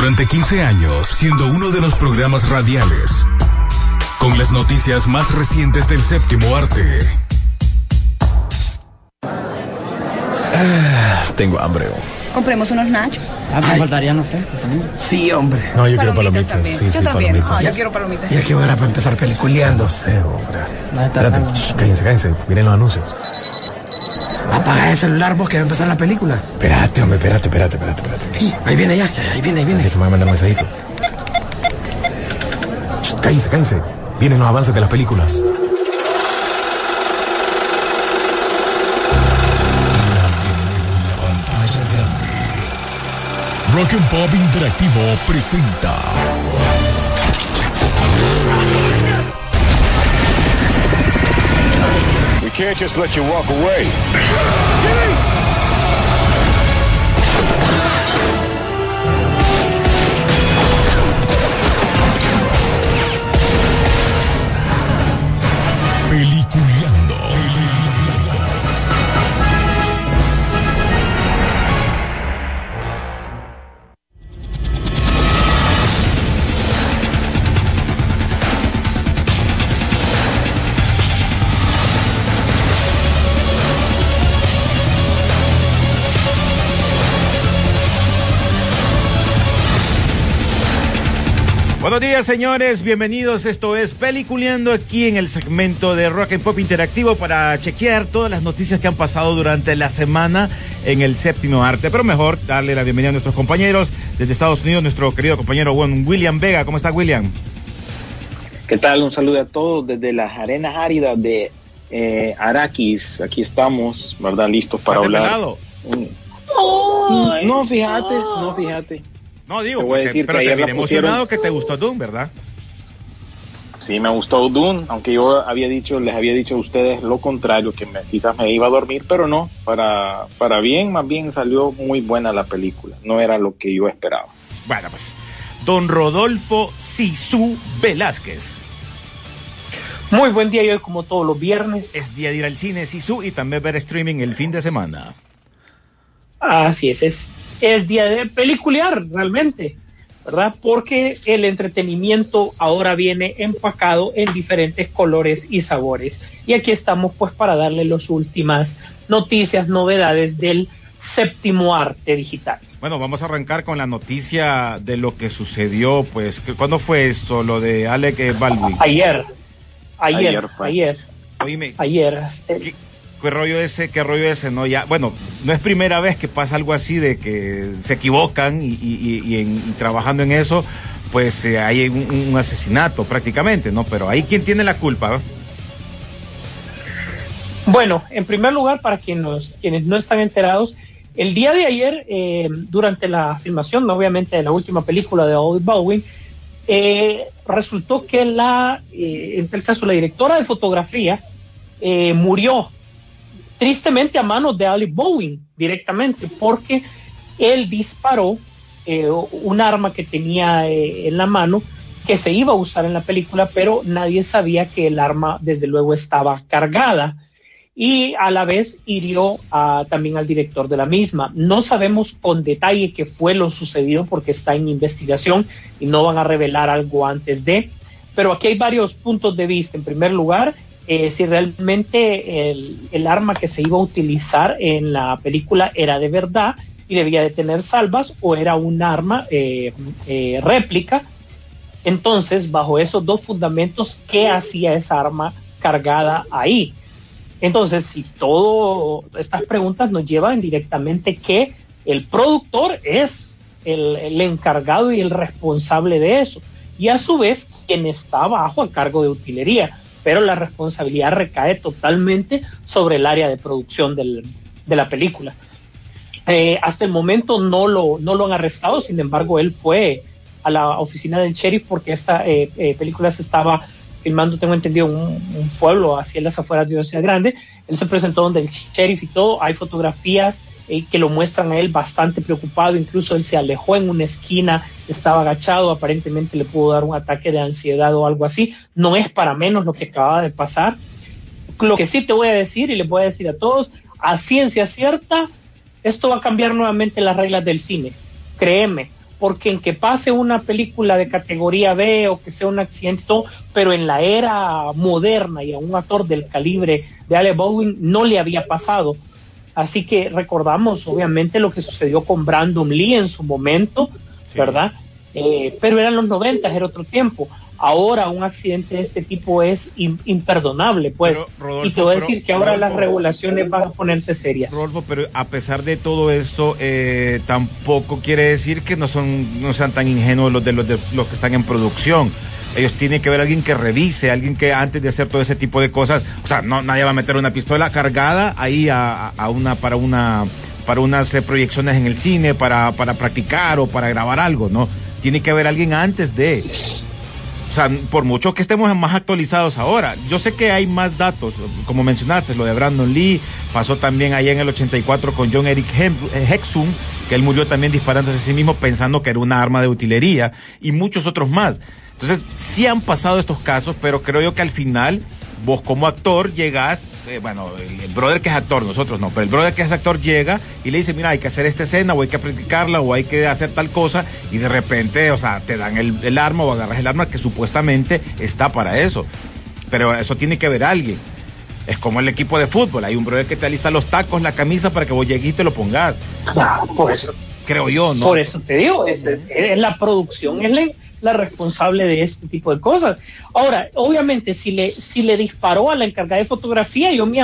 Durante 15 años, siendo uno de los programas radiales con las noticias más recientes del séptimo arte. Ah, tengo hambre. Compremos unos nachos. Ah, me faltarían los frescos también. Sí, hombre. No, yo quiero Palomitas también. Sí, yo sí, también. palomitas. Ah, yo quiero palomitas. Ya que hora para empezar peliculeando. No sé, hombre. Espérate, cállense, cállense. Miren los anuncios. Apaga el celular vos que va a empezar la película. Espérate, hombre, espérate, espérate, espérate, espérate. Sí, ahí viene ya, ya, ahí viene, ahí viene. Déjame mandar un mensajito. Shh, Cállense, cállense. Vienen los avances de las películas. Rock and Pop Interactivo presenta can't just let you walk away. Buenos días, señores. Bienvenidos. Esto es Peliculeando aquí en el segmento de Rock and Pop Interactivo para chequear todas las noticias que han pasado durante la semana en el séptimo arte. Pero mejor darle la bienvenida a nuestros compañeros desde Estados Unidos, nuestro querido compañero Juan William Vega. ¿Cómo está, William? ¿Qué tal? Un saludo a todos desde las arenas áridas de eh, Araquis. Aquí estamos, ¿verdad? Listos para ¿Estás hablar. desvelado? Mm, No, fíjate, no, fíjate. No, digo, Te voy a porque- decir que pero te vi la pusieron- emocionado que te gustó Doom, ¿verdad? Sí, me gustó Dune, aunque yo había dicho, les había dicho a ustedes lo contrario, que me, quizás me iba a dormir, pero no, para, para bien, más bien salió muy buena la película. No era lo que yo esperaba. Bueno, pues, don Rodolfo Sisu Velázquez. Muy buen día y hoy como todos los viernes. Es día de ir al cine, Sisu, y también ver streaming el fin de semana. Así es, es, es día de peliculear realmente, ¿verdad? Porque el entretenimiento ahora viene empacado en diferentes colores y sabores. Y aquí estamos pues para darle las últimas noticias, novedades del séptimo arte digital. Bueno, vamos a arrancar con la noticia de lo que sucedió, pues, ¿cuándo fue esto? Lo de Alec Baldwin. Ayer, ayer, Ayer fue. ayer, Oíme, ayer. este, ¿qué, qué rollo ese? ¿Qué rollo ese? No, ya, bueno, no es primera vez que pasa algo así de que se equivocan y, en- trabajando en eso, pues eh, hay un, asesinato prácticamente, ¿no? Pero ahí, ¿quién tiene la culpa? Bueno, en primer lugar, para quienes, quienes no están enterados, el día de ayer, eh, durante la filmación, obviamente, de la última película de David Bowen, eh, resultó que la, eh, en tal caso, la directora de fotografía murió tristemente a manos de Alec Bowen directamente, porque él disparó eh, un arma que tenía eh, en la mano que se iba a usar en la película, pero nadie sabía que el arma, desde luego, estaba cargada y a la vez hirió también al director de la misma. No sabemos con detalle qué fue lo sucedido porque está en investigación y no van a revelar algo antes de, pero aquí hay varios puntos de vista. En primer lugar, eh, si realmente el, el arma que se iba a utilizar en la película era de verdad y debía de tener salvas o era un arma eh, eh, réplica. Entonces, bajo esos dos fundamentos, ¿qué hacía esa arma cargada ahí? Entonces, si todas estas preguntas nos llevan directamente que el productor es el, el encargado y el responsable de eso, y a su vez quien está bajo a cargo de utilería, pero la responsabilidad recae totalmente sobre el área de producción del- de la película. Eh, hasta el momento no lo, no lo han arrestado, sin embargo, él fue a la oficina del sheriff porque esta eh, eh, película se estaba filmando, tengo entendido, un, un pueblo hacia las afueras de una ciudad grande. Él se presentó donde el sheriff y todo. Hay fotografías que lo muestran a él bastante preocupado. Incluso él se alejó en una esquina, estaba agachado. Aparentemente le pudo dar un ataque de ansiedad o algo así. No es para menos lo que acaba de pasar. Lo que sí te voy a decir y les voy a decir a todos, a ciencia cierta, esto va a cambiar nuevamente las reglas del cine. Créeme, porque en que pase una película de categoría B o que sea un accidente, todo, pero en la era moderna y a un actor del calibre de Alec Baldwin no le había pasado. Así que recordamos obviamente lo que sucedió con Brandon Lee en su momento, ¿verdad? Eh, pero eran los 90, era otro tiempo. Ahora un accidente de este tipo es im- imperdonable, pues. Pero, Rodolfo, y te voy a pero, decir que ahora las regulaciones van a ponerse serias. Rodolfo, pero a pesar de todo eso, eh, tampoco quiere decir que no son, no sean tan ingenuos los de los de los que están en producción. Ellos tienen que ver a alguien que revise, alguien que antes de hacer todo ese tipo de cosas, o sea, no nadie va a meter una pistola cargada ahí a, una para una para unas eh, proyecciones en el cine, para, para practicar o para grabar algo, ¿no? Tiene que haber alguien antes de. O sea, por mucho que estemos más actualizados ahora, yo sé que hay más datos, como mencionaste, lo de Brandon Lee, pasó también allá en el 84 con John Eric eh, Hexum, que él murió también disparándose a sí mismo pensando que era una arma de utilería, y muchos otros más. Entonces, sí han pasado estos casos, pero creo yo que al final, vos como actor llegás, eh, bueno, el, el brother que es actor, nosotros no, pero el brother que es actor llega y le dice, mira, hay que hacer esta escena, o hay que practicarla, o hay que hacer tal cosa, y de repente, o sea, te dan el, el arma o agarras el arma que supuestamente está para eso. Pero eso tiene que ver alguien. Es como el equipo de fútbol, hay un brother que te alista los tacos, la camisa para que vos llegues y te lo pongas. Ya, por eso, Creo yo, ¿no? por eso te digo, es, es- es la producción, es la, la responsable de este tipo de cosas. Ahora, obviamente, si le, si le disparó a la encargada de fotografía, yo me,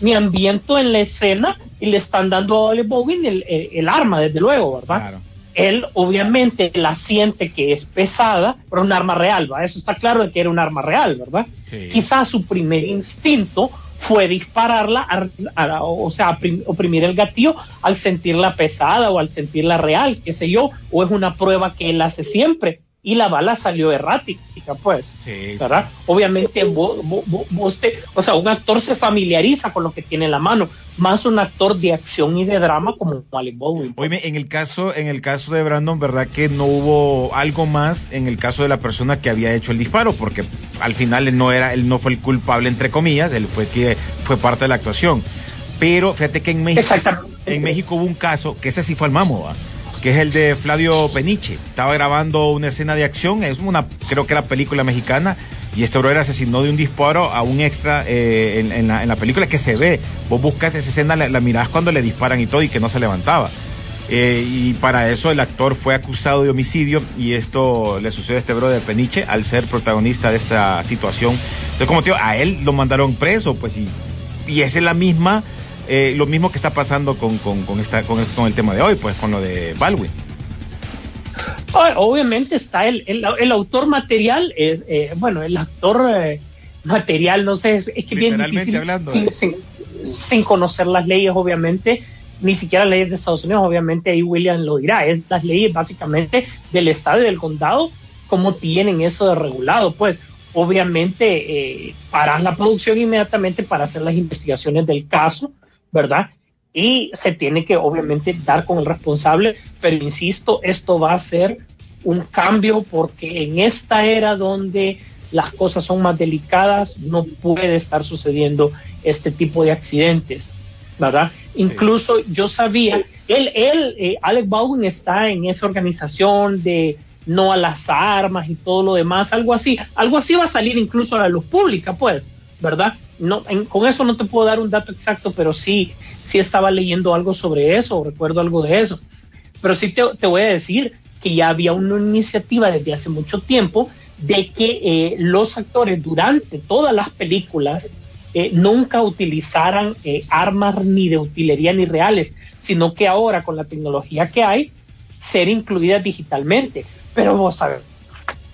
me ambiento en la escena y le están dando a Oliver Bowen el, el- el arma, desde luego, ¿verdad? Claro. Él obviamente la siente que es pesada, pero un arma real, ¿va? Eso está claro de que era un arma real, ¿verdad? Sí. Quizás su primer instinto fue dispararla, a- a- o sea, oprim- oprimir el gatillo al sentirla pesada o al sentirla real, qué sé yo, o es una prueba que él hace siempre y la bala salió errática, pues. Sí, ¿verdad? Obviamente vos, vos- vos- vos te- o sea, un actor se familiariza con lo que tiene en la mano, más un actor de acción y de drama como Alec Baldwin. Oye, en el caso, en el caso de Brandon, ¿verdad que no hubo algo más en el caso de la persona que había hecho el disparo? Porque al final él no era, él no fue el culpable entre comillas, él fue que fue parte de la actuación. Pero fíjate que en México, en México hubo un caso, que ese sí fue el mamo. Que es el de Flavio Peniche. Estaba grabando una escena de acción, es una, creo que era película mexicana, y este brother asesinó de un disparo a un extra eh, en, la, en la película que se ve. Vos buscas esa escena, la, la mirás cuando le disparan y todo, y que no se levantaba. Eh, y para eso el actor fue acusado de homicidio y esto le sucede a este brother Peniche al ser protagonista de esta situación. Entonces, como te a él lo mandaron preso, pues y, y es la misma, eh, lo mismo que está pasando con, con, con esta, con, el, con el tema de hoy, pues con lo de Baldwin. Ah, Obviamente está el, el, el autor material, es, eh, bueno, el actor eh, material, no sé, es, es que bien difícil hablando, sin, sin- sin conocer las leyes, obviamente, ni siquiera las leyes de Estados Unidos, obviamente ahí William lo dirá, es las leyes básicamente del estado y del condado, cómo tienen eso de regulado, pues obviamente eh, paras la producción inmediatamente para hacer las investigaciones del caso, ¿verdad? y se tiene que obviamente dar con el responsable, pero insisto, esto va a ser un cambio porque en esta era donde las cosas son más delicadas, no puede estar sucediendo este tipo de accidentes, ¿verdad? Incluso yo sabía, él, él, eh, Alec Baldwin está en esa organización de no a las armas y todo lo demás, algo así, algo así va a salir incluso a la luz pública, pues, ¿verdad? No, con eso no te puedo dar un dato exacto, pero sí, sí estaba leyendo algo sobre eso, recuerdo algo de eso. Pero sí te, te voy a decir que ya había una iniciativa desde hace mucho tiempo de que eh, los actores durante todas las películas eh, nunca utilizaran eh, armas ni de utilería ni reales, sino que ahora con la tecnología que hay, ser incluidas digitalmente. Pero vos sabes,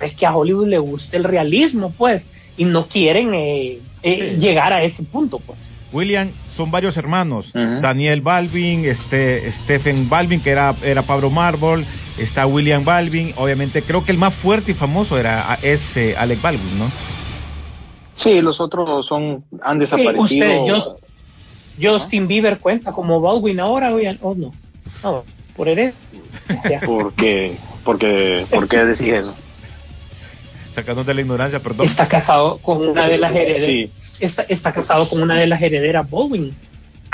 es que a Hollywood le gusta el realismo, pues, y no quieren eh, eh, Sí. llegar a ese punto, pues. William, son varios hermanos. Daniel Balvin, este, Stephen Balvin, que era, era Pablo Marble, está William Balvin. Obviamente, creo que el más fuerte y famoso era es eh, Alec Baldwin, ¿no? Sí, los otros son han desaparecido. ustedes, Just- Justin Bieber cuenta como Baldwin ahora o, ya- o no. No, por herencia. porque porque ¿por qué decís eso? Sacándonos de la ignorancia, perdón. está casado con una de las herederas. Sí. Está, está casado con una de las herederas Baldwin.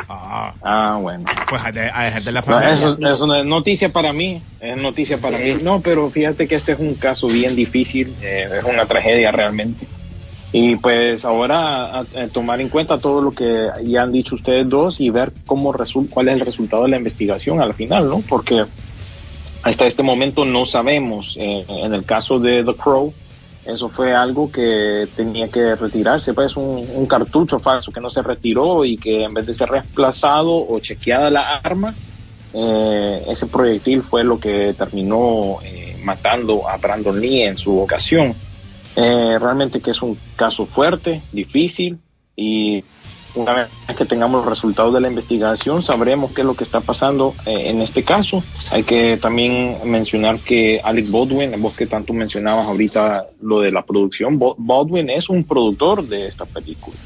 Ah, Ah, bueno. pues a, de- a dejar de la No, familia. eso, eso no es noticia para mí, es noticia para mí. No, pero fíjate que este es un caso bien difícil, eh, es una tragedia realmente. Y pues ahora a- a tomar en cuenta todo lo que ya han dicho ustedes dos y ver cómo cuál es el resultado de la investigación al final, ¿no? Porque hasta este momento no sabemos. eh, en el caso de The Crow, eso fue algo que tenía que retirarse, pues un, un cartucho falso que no se retiró y que en vez de ser reemplazado o chequeada la arma, eh, ese proyectil fue lo que terminó eh, matando a Brandon Lee en su ocasión. Eh, realmente que es un caso fuerte, difícil y una vez que tengamos los resultados de la investigación sabremos qué es lo que está pasando eh, en este caso. Hay que también mencionar que Alec Baldwin, vos que tanto mencionabas ahorita lo de la producción, Baldwin es un productor de esta película.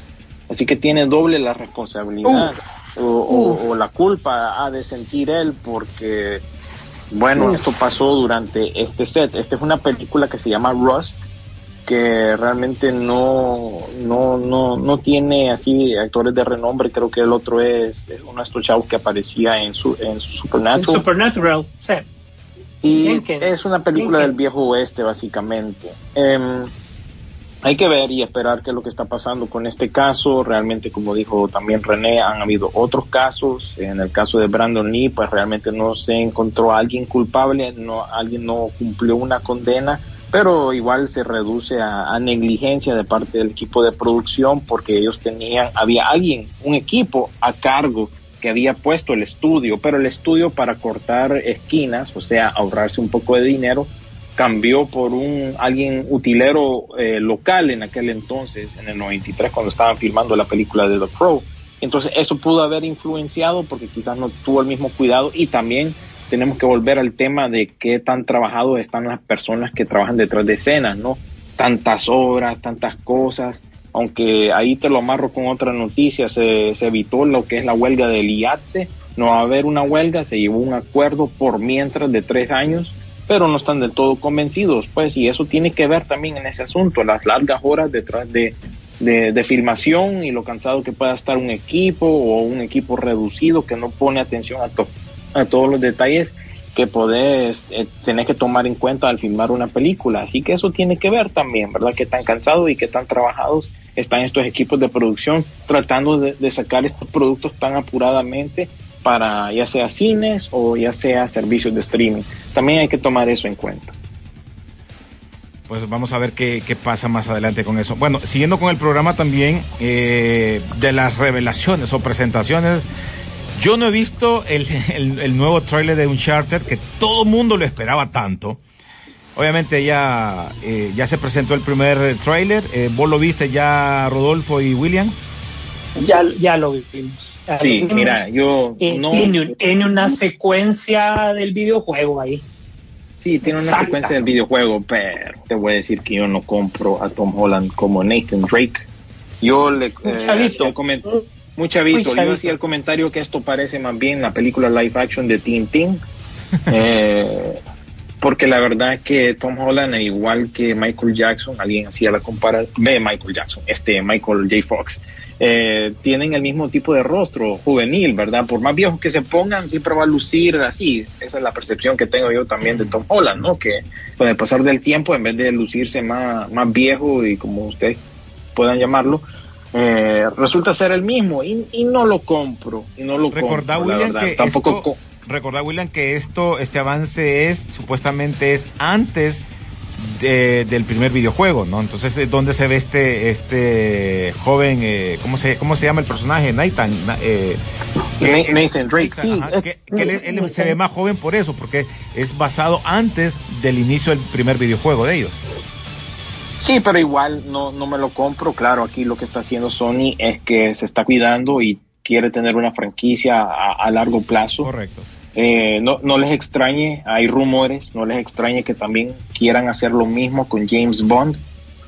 Así que tiene doble la responsabilidad o, o- o la culpa ha de sentir él porque, bueno, esto pasó durante este set. Esta es una película que se llama Rust, que realmente no, no, no, no tiene así actores de renombre. Creo que el otro es uno de estos chavos que aparecía en, su, en Supernatural. Supernatural, sí. Y Jenkins. es una película del viejo oeste, básicamente. Em, hay que ver y esperar qué es lo que está pasando con este caso. Realmente, como dijo también René, han habido otros casos. En el caso de Brandon Lee, pues realmente no se encontró a alguien culpable, no, alguien no cumplió una condena, pero igual se reduce a, negligencia de parte del equipo de producción porque ellos tenían, había alguien, un equipo a cargo que había puesto el estudio, pero el estudio para cortar esquinas, o sea, ahorrarse un poco de dinero, cambió por un alguien utilero eh, local en aquel entonces, en el 93, cuando estaban filmando la película de The Crow. Entonces eso pudo haber influenciado porque quizás no tuvo el mismo cuidado y también tenemos que volver al tema de qué tan trabajados están las personas que trabajan detrás de escenas, ¿no? Tantas obras, tantas cosas, aunque ahí te lo amarro con otra noticia, se, evitó lo que es la huelga del IATSE, no va a haber una huelga, se llevó un acuerdo por mientras de tres años, pero no están del todo convencidos, pues, y eso tiene que ver también en ese asunto, las largas horas detrás de, de, filmación y lo cansado que pueda estar un equipo o un equipo reducido que no pone atención a, to- a todos los detalles que podés eh, tener que tomar en cuenta al filmar una película. Así que eso tiene que ver también, ¿verdad? Que tan cansados y que tan trabajados están estos equipos de producción tratando de, de sacar estos productos tan apuradamente para ya sea cines o ya sea servicios de streaming. También hay que tomar eso en cuenta. Pues vamos a ver qué, qué pasa más adelante con eso. Bueno, siguiendo con el programa también eh, de las revelaciones o presentaciones. Yo no he visto el, el- el nuevo tráiler de Uncharted, que todo mundo lo esperaba tanto. Obviamente ya, eh, ya se presentó el primer tráiler. Eh, ¿Vos lo viste ya, Rodolfo y William? Ya, ya lo vimos. Ya lo Sí, vimos. mira, yo Eh, no... tiene, un- tiene una secuencia del videojuego ahí. Sí, tiene una Exacta. secuencia del videojuego, pero te voy a decir que yo no compro a Tom Holland como Nathan Drake. Yo le chavito. Muy chavito, Muy yo hacía el comentario que esto parece más bien la película live action de Tintín. eh, porque la verdad es que Tom Holland, al igual que Michael Jackson, alguien hacía la comparación, de Michael Jackson, este Michael J. Fox, eh, tienen el mismo tipo de rostro juvenil, ¿verdad? Por más viejos que se pongan, siempre va a lucir así. Esa es la percepción que tengo yo también de Tom Holland, ¿no? Que con el pasar del tiempo, en vez de lucirse más, más viejo y como ustedes puedan llamarlo, eh, resulta ser el mismo y, y no lo compro. Y no lo Recordá, compro, William, que Tampoco esto, co- recordá, William, que esto, este avance es, supuestamente es antes de- del primer videojuego, ¿no? Entonces, ¿de dónde se ve este, este joven, eh, ¿cómo se, cómo se llama el personaje? Nathan, na- eh, Na- Nathan Drake, sí, ajá, es- que, que él, él se ve más joven por eso, porque es basado antes del inicio del primer videojuego de ellos. Sí, pero igual no, no me lo compro. Claro, aquí lo que está haciendo Sony es que se está cuidando y quiere tener una franquicia a, a largo plazo. Correcto. Eh, no, no les extrañe, hay rumores, no les extrañe que también quieran hacer lo mismo con James Bond,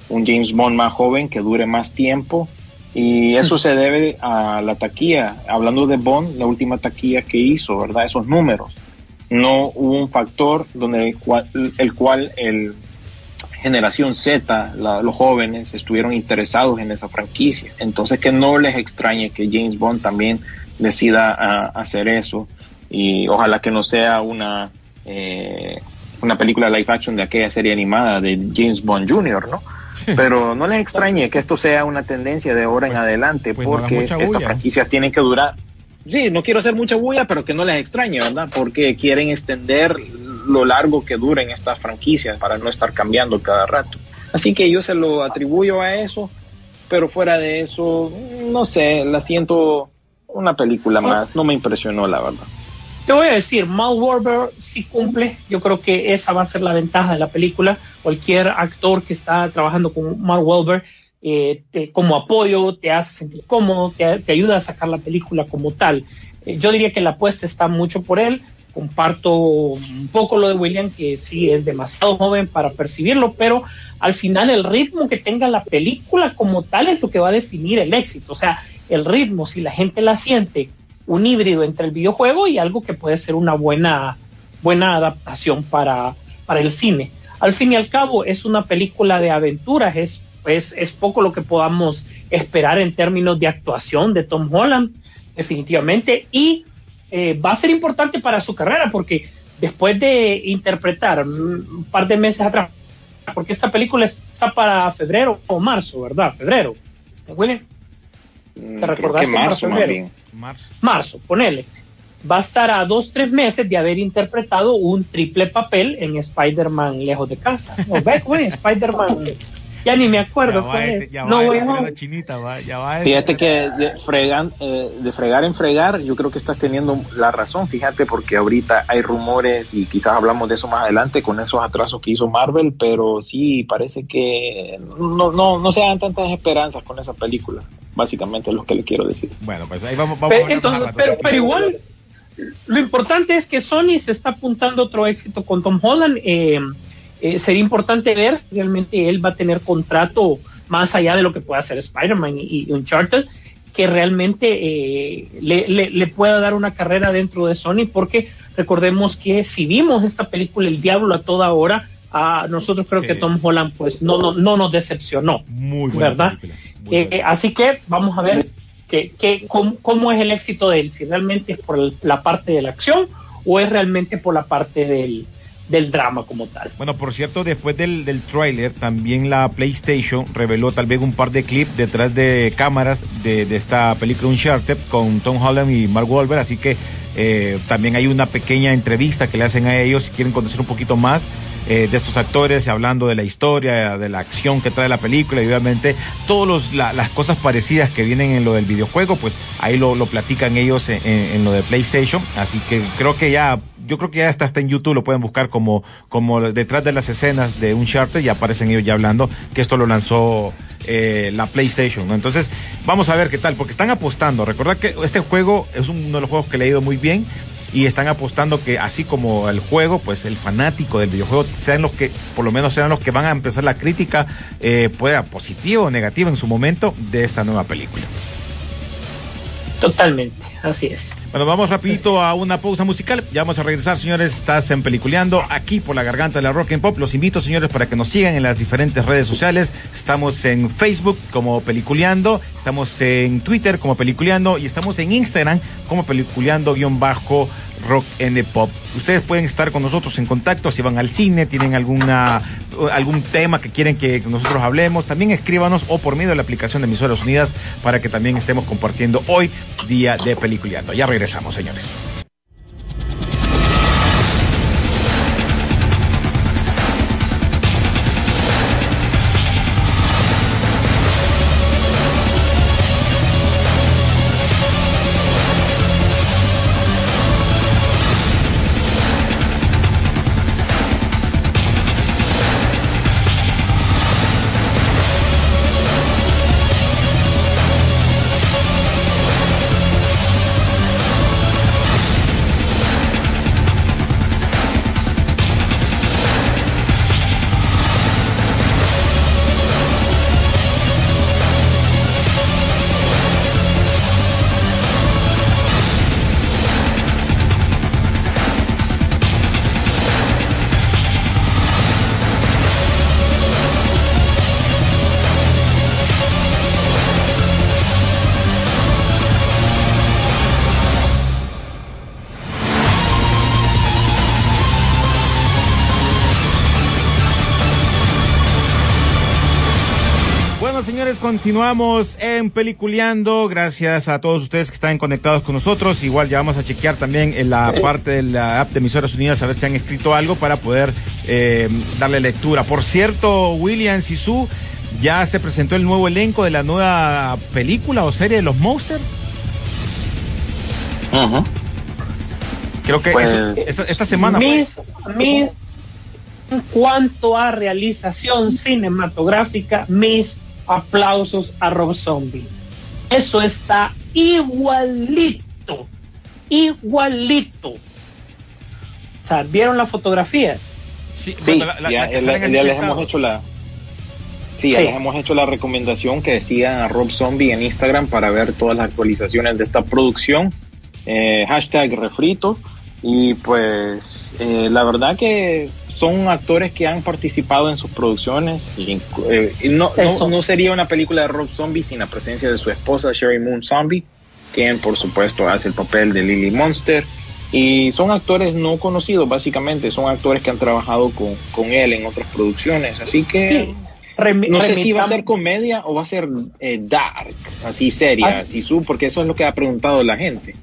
un James Bond más joven que dure más tiempo. Y eso se debe a la taquilla. Hablando de Bond, la última taquilla que hizo, ¿verdad? Esos números. No hubo un factor donde el cual el, cual el, generación Z, la- los jóvenes, estuvieron interesados en esa franquicia. Entonces que no les extrañe que James Bond también decida ah, hacer eso y ojalá que no sea una eh, una película live action de aquella serie animada de James Bond Jr., ¿no? Pero no les extrañe que esto sea una tendencia de ahora en adelante, pues no hagan porque mucha estas franquicias tienen que durar. Sí, no quiero hacer mucha bulla, pero que no les extrañe, ¿verdad? Porque quieren extender lo largo que duren estas franquicias para no estar cambiando cada rato. Así que yo se lo atribuyo a eso, pero fuera de eso, no sé, la siento una película más, no me impresionó la verdad. Te voy a decir, Mal Warber sí cumple. Yo creo que esa va a ser la ventaja de la película. Cualquier actor que está trabajando con Mark Wahlberg eh, te- como apoyo te hace sentir cómodo, te, te ayuda a sacar la película como tal. Eh, yo diría que la apuesta está mucho por él. Comparto un poco lo de William, que sí es demasiado joven para percibirlo, pero al final el ritmo que tenga la película como tal es lo que va a definir el éxito. O sea, el ritmo, si la gente la siente un híbrido entre el videojuego y algo que puede ser una buena, buena adaptación para, para el cine. Al fin y al cabo, es una película de aventuras, es, es, es poco lo que podamos esperar en términos de actuación de Tom Holland, definitivamente, y eh, va a ser importante para su carrera porque después de interpretar mm, un par de meses atrás, porque esta película está para febrero o marzo, ¿verdad? Febrero. William, Mm, ¿Te creo recordás que marzo febrero? Marzo. marzo, ponele. Va a estar a dos, tres meses de haber interpretado un triple papel en Spider-Man Lejos de Casa. No, ve, güey, Spider-Man. Ya ni me acuerdo. Ya va este, ya no, va este, no. la chinita, va, ya va este. Fíjate que de, fregan, eh, de fregar en fregar, yo creo que estás teniendo la razón, fíjate, porque ahorita hay rumores y quizás hablamos de eso más adelante con esos atrasos que hizo Marvel, pero sí parece que no, no, no se dan tantas esperanzas con esa película, básicamente es lo que le quiero decir. Bueno, pues ahí vamos, vamos Pe- a ver entonces, rato. pero, pero igual, lo importante es que Sony se está apuntando a otro éxito con Tom Holland. Eh, eh, sería importante ver si realmente él va a tener contrato más allá de lo que pueda hacer Spider-Man y, y Uncharted, que realmente eh, le, le- le pueda dar una carrera dentro de Sony, porque recordemos que si vimos esta película El Diablo a toda hora, a nosotros creo Sí. que Tom Holland pues no, no, no nos decepcionó. Muy buena ¿verdad? muy Eh, buena. así que vamos a ver que, que- cómo, cómo es el éxito de él, si realmente es por la parte de la acción o es realmente por la parte del, del drama como tal. Bueno, por cierto, después del, del tráiler, también la PlayStation reveló tal vez un par de clips detrás de cámaras de, de esta película Uncharted con Tom Holland y Mark Wahlberg, así que eh, también hay una pequeña entrevista que le hacen a ellos si quieren conocer un poquito más eh, de estos actores, hablando de la historia, de la acción que trae la película y obviamente todas las cosas parecidas que vienen en lo del videojuego, pues ahí lo, lo platican ellos en, lo de PlayStation, así que creo que ya yo creo que ya está, está en YouTube, lo pueden buscar como, como detrás de las escenas de Uncharted y aparecen ellos ya hablando que esto lo lanzó eh, la PlayStation. Entonces, vamos a ver qué tal, porque están apostando. Recordad que este juego es uno de los juegos que le ha ido muy bien y están apostando que así como el juego, pues el fanático del videojuego sean los que, por lo menos sean los que van a empezar la crítica, eh, pueda positiva o negativa en su momento de esta nueva película. Totalmente, así es. Bueno, vamos rapidito a una pausa musical. Ya vamos a regresar, señores. Estás en Peliculeando, aquí por la garganta de la Rock and Pop. Los invito, señores, para que nos sigan en las diferentes redes sociales. Estamos en Facebook como Peliculeando, estamos en Twitter como Peliculeando y estamos en Instagram como Peliculeando-bajo Rock and Pop. Ustedes pueden estar con nosotros en contacto si van al cine, tienen alguna algún tema que quieren que nosotros hablemos, también escríbanos o por medio de la aplicación de Emisoras Unidas para que también estemos compartiendo hoy día de Peliculeando. Ya regresamos, señores. Continuamos en Peliculeando. Gracias a todos ustedes que están conectados con nosotros. Igual ya vamos a chequear también en la parte de la app de Emisoras Unidas a ver si han escrito algo para poder eh, darle lectura. Por cierto, William Sisu, ya se presentó el nuevo elenco de la nueva película o serie de los Monsters. Creo que Pues, eso- esta semana. fue. Mis, mis, en cuanto a realización cinematográfica, mis aplausos a Rob Zombie. Eso está igualito, igualito. O sea, ¿vieron la fotografía? Sí, Sí, bueno, la- la- ya, la que ya- salen así ya les hemos hecho la. Sí, ya Sí. les hemos hecho la recomendación que sigan a Rob Zombie en Instagram para ver todas las actualizaciones de esta producción. Eh, hashtag refrito. Y pues eh, la verdad que son actores que han participado en sus producciones. Y, eh, no, Eso. no, no sería una película de Rob Zombie sin la presencia de su esposa Sherry Moon Zombie, quien por supuesto hace el papel de Lily Monster. Y son actores no conocidos, básicamente. Son actores que han trabajado con, con él en otras producciones. Así que Sí. Remi- no sé si va a ser comedia o va a ser eh, dark, así seria, Así- así su, porque eso es lo que ha preguntado la gente.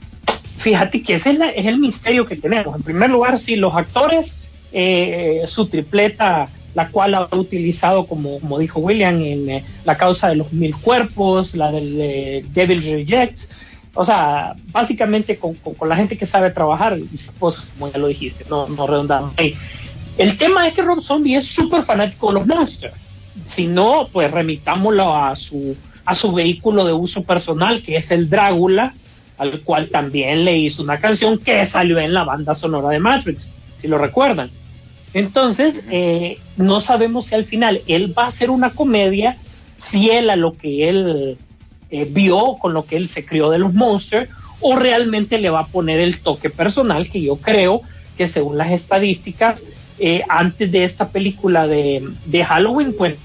Fíjate que ese es, la- es el misterio que tenemos. En primer lugar, sí, los actores, eh, su tripleta, la cual ha utilizado, como, como dijo William, en eh, la causa de los mil cuerpos, la del eh, Devil Rejects. O sea, básicamente con, la gente que sabe trabajar, esposa, como ya lo dijiste, no, no redundamos ahí. El tema es que Rob Zombie es súper fanático de los monsters. Si no, pues remitámoslo a su, a su vehículo de uso personal, que es el Drácula, al cual también le hizo una canción que salió en la banda sonora de Matrix, si lo recuerdan. Entonces, eh, no sabemos si al final él va a hacer una comedia fiel a lo que él eh, vio, con lo que él se crió de los monsters, o realmente le va a poner el toque personal que yo creo que según las estadísticas, eh, antes de esta película de, de Halloween, pues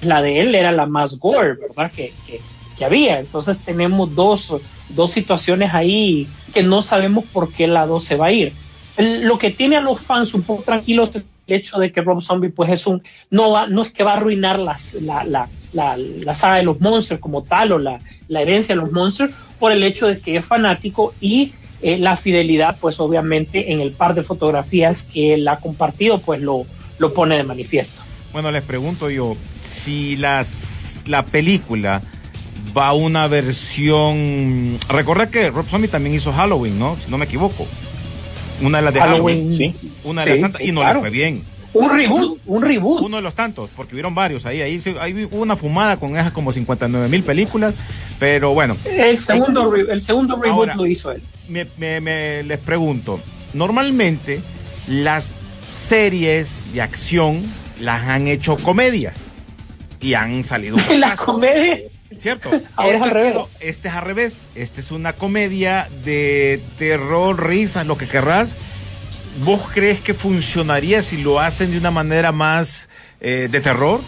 la de él era la más gore, ¿verdad? Que, que, había. Entonces tenemos dos, dos situaciones ahí que no sabemos por qué lado se va a ir. Lo que tiene a los fans un poco tranquilos es el hecho de que Rob Zombie pues es un no va, no es que va a arruinar la, la, la, la saga de los monsters como tal o la, herencia de los monsters por el hecho de que es fanático y eh, la fidelidad pues obviamente en el par de fotografías que él ha compartido pues lo, lo pone de manifiesto. Bueno, les pregunto yo, si las, la película va a una versión... Recuerda que Rob Zombie también hizo Halloween, ¿no? Si no me equivoco. Una de las de Halloween. sí. Una de Sí, las tantas. Y no claro. le fue bien. Un reboot, un reboot. Uno de los tantos, porque hubieron varios ahí. Ahí, ahí hubo una fumada con esas como 59 mil películas. Pero bueno, El segundo, el segundo reboot Ahora- lo hizo él. me, me- me- les pregunto, normalmente las series de acción las han hecho comedias y han salido un La fracaso, comedia. ¿Cierto? Ahora es Este al ha revés. este es al revés. Este es una comedia de terror, risa, lo que querrás. ¿Vos crees que funcionaría si lo hacen de una manera más eh, de terror?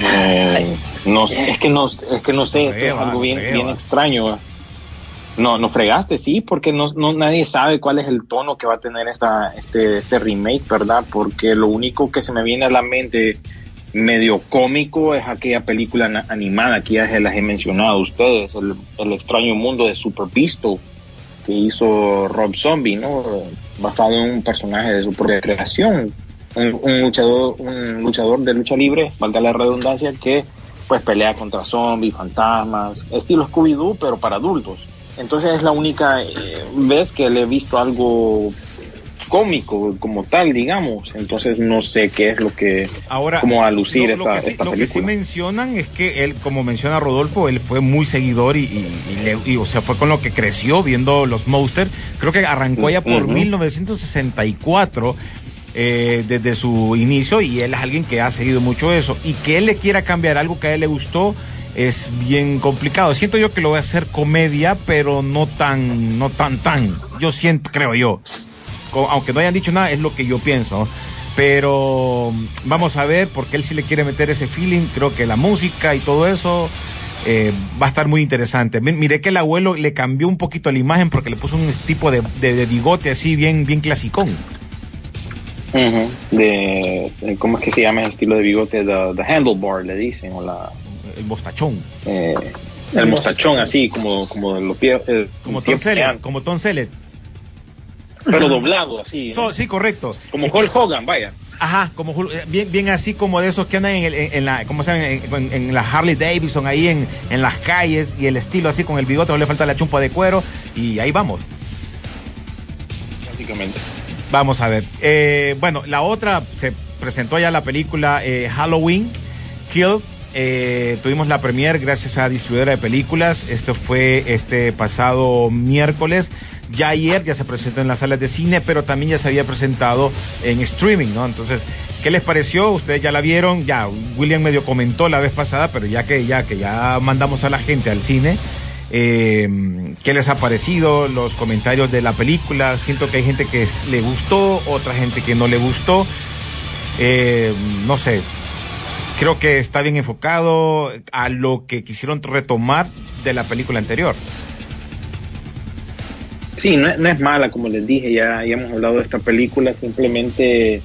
Eh, no sé, es que no, es que no sé, esto es algo bien, bien extraño. No, no fregaste, sí, porque no, no nadie sabe cuál es el tono que va a tener esta, este, este remake, ¿verdad? Porque lo único que se me viene a la mente medio cómico es aquella película animada que ya se las he mencionado a ustedes, el, el extraño mundo de Super Visto que hizo Rob Zombie, ¿no? Basado en un personaje de su propia creación, un, un luchador, un luchador de lucha libre, valga la redundancia, que pues pelea contra zombies, fantasmas, estilo Scooby-Doo, pero para adultos. Entonces es la única eh, vez que le he visto algo cómico como tal, digamos. Entonces no sé qué es lo que, Ahora, cómo va a lucir lo, lo esta, que sí, esta lo que sí mencionan es que él, como menciona Rodolfo, él fue muy seguidor y, y- y le- y, o sea, fue con lo que creció viendo los Monsters. Creo que arrancó ya por Ujú. 1964 eh, desde su inicio y él es alguien que ha seguido mucho eso y que él le quiera cambiar algo que a él le gustó es bien complicado. Siento yo que lo voy a hacer comedia, pero no tan, no tan, tan. Yo siento, creo yo. Aunque no hayan dicho nada, es lo que yo pienso. Pero vamos a ver, porque él sí le quiere meter ese feeling. Creo que la música y todo eso eh, va a estar muy interesante. Mi- Miré que el abuelo le cambió un poquito la imagen porque le puso un tipo de, de- de bigote así bien, bien clasicón. De- ¿Cómo es que se llama ese estilo de bigote? The, the handlebar, le dicen, o la, El mostachón. eh, el mostachón, así, como, como los pies. eh, Como Tom Selleck. Como Tom Selleck. Pero doblado, así. So- sí, correcto. Como Hulk Hogan, vaya. Ajá, como eh, bien, bien así como de esos que andan en, el- en- la, ¿cómo se llama? En, en- en la Harley Davidson, ahí en, en las calles, y el estilo así con el bigote, no le falta la chumpa de cuero, y ahí vamos. Básicamente. Vamos a ver. Eh, bueno, la otra, se presentó ya la película eh, Halloween, Kill. Eh, tuvimos la premier gracias a distribuidora de películas. Esto fue este pasado miércoles. Ya ayer ya se presentó en las salas de cine, pero también ya se había presentado en streaming, ¿no? Entonces, ¿qué les pareció? Ustedes ya la vieron, ya William medio comentó la vez pasada, pero ya que ya que ya mandamos a la gente al cine, eh, ¿Qué les ha parecido? Los comentarios de la película. Siento que hay gente que le gustó, otra gente que no le gustó. Eh, no sé. Creo que está bien enfocado a lo que quisieron retomar de la película anterior. Sí, no, es- mala, como les dije, ya, ya hemos hablado de esta película, simplemente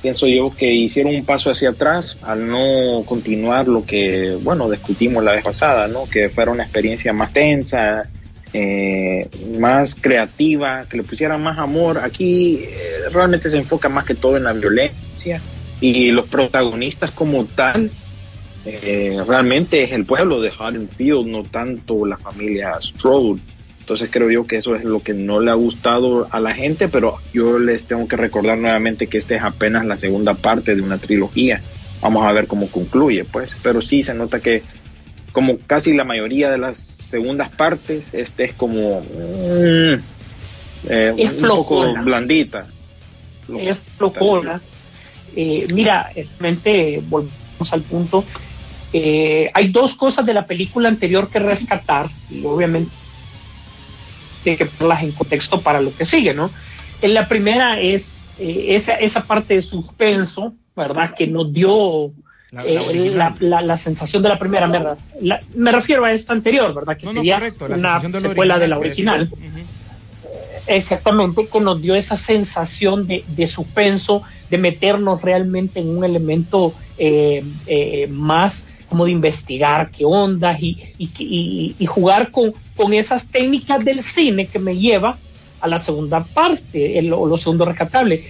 pienso yo que hicieron un paso hacia atrás al no continuar lo que, bueno, discutimos la vez pasada, ¿no? Que fuera una experiencia más tensa, eh, más creativa, que le pusieran más amor. Aquí eh, realmente se enfoca más que todo en la violencia y los protagonistas como tal. eh, realmente es el pueblo de Haddonfield, no tanto la familia Strode. Entonces creo yo que eso es lo que no le ha gustado a la gente, pero yo les tengo que recordar nuevamente que esta es apenas la segunda parte de una trilogía. Vamos a ver cómo concluye, pues. Pero sí se nota que como casi la mayoría de las segundas partes, este es como mm, eh, Es un poco blandita. es flojona. Eh, mira, realmente volvemos al punto. Eh, hay dos cosas de la película anterior que rescatar, y obviamente hay que ponerlas en contexto para lo que sigue, ¿no? En la primera es eh, esa, esa parte de suspenso, ¿verdad? Que nos dio La- eh, la la, la- sensación de la primera, ¿verdad? La- me refiero a esta anterior, ¿verdad? Que No, no, sería correcto, la una de secuela de la original. Ujú. Exactamente, que nos dio esa sensación de, de suspenso, de meternos realmente en un elemento eh, eh, más como de investigar qué ondas y, y, y- y jugar con, con esas técnicas del cine que me lleva a la segunda parte, el- o lo segundo rescatable,